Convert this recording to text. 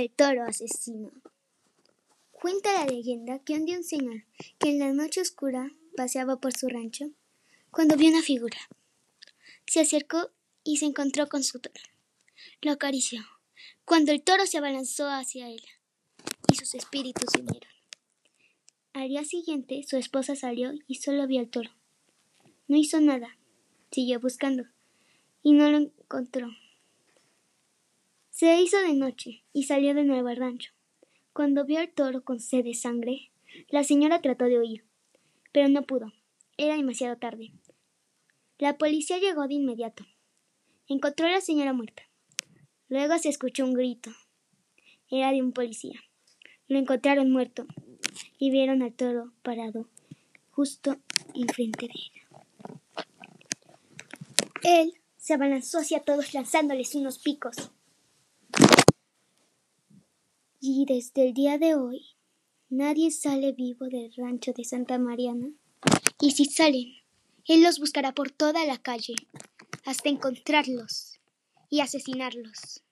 El toro asesino. Cuenta la leyenda que un día un señor que en la noche oscura paseaba por su rancho, cuando vio una figura, se acercó y se encontró con su toro. Lo acarició, cuando el toro se abalanzó hacia él y sus espíritus se unieron. Al día siguiente su esposa salió y solo vio al toro. No hizo nada, siguió buscando y no lo encontró. Se hizo de noche y salió de nuevo al rancho. Cuando vio al toro con sed de sangre, la señora trató de huir, pero no pudo. Era demasiado tarde. La policía llegó de inmediato. Encontró a la señora muerta. Luego se escuchó un grito. Era de un policía. Lo encontraron muerto y vieron al toro parado justo enfrente de ella. Él se abalanzó hacia todos lanzándoles unos picos. Y desde el día de hoy, nadie sale vivo del rancho de Santa Mariana. Y si salen, él los buscará por toda la calle, hasta encontrarlos y asesinarlos.